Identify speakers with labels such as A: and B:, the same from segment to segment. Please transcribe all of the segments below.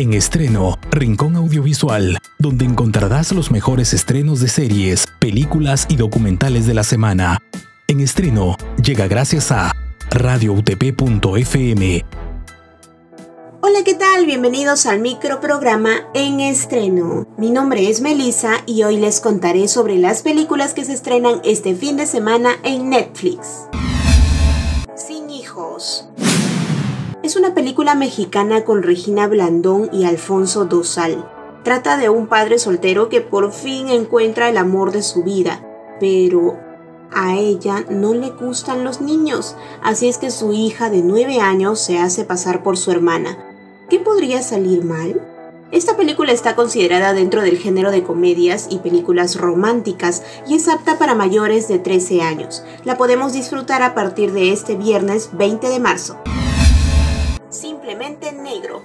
A: En estreno, Rincón Audiovisual, donde encontrarás los mejores estrenos de series, películas y documentales de la semana. En estreno, llega gracias a radioutp.fm.
B: Hola, ¿qué tal? Bienvenidos al microprograma En Estreno. Mi nombre es Melissa y hoy les contaré sobre las películas que se estrenan este fin de semana en Netflix. Sin hijos. Es una película mexicana con Regina Blandón y Alfonso Dosal. Trata de un padre soltero que por fin encuentra el amor de su vida, pero a ella no le gustan los niños, así es que su hija de 9 años se hace pasar por su hermana. ¿Qué podría salir mal? Esta película está considerada dentro del género de comedias y películas románticas y es apta para mayores de 13 años. La podemos disfrutar a partir de este viernes 20 de marzo. Negro.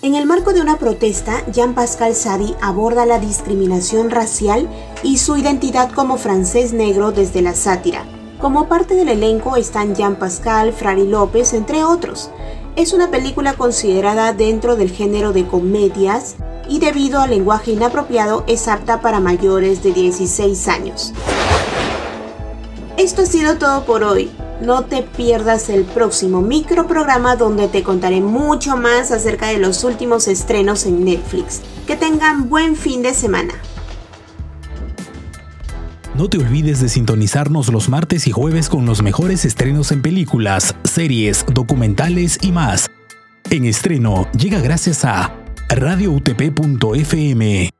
B: En el marco de una protesta, Jean-Pascal Sadi aborda la discriminación racial y su identidad como francés negro desde la sátira. Como parte del elenco están Jean-Pascal, Frari López, entre otros. Es una película considerada dentro del género de comedias y debido al lenguaje inapropiado es apta para mayores de 16 años. Esto ha sido todo por hoy. No te pierdas el próximo microprograma donde te contaré mucho más acerca de los últimos estrenos en Netflix. Que tengan buen fin de semana.
A: No te olvides de sintonizarnos los martes y jueves con los mejores estrenos en películas, series, documentales y más. En estreno llega gracias a radioutp.fm.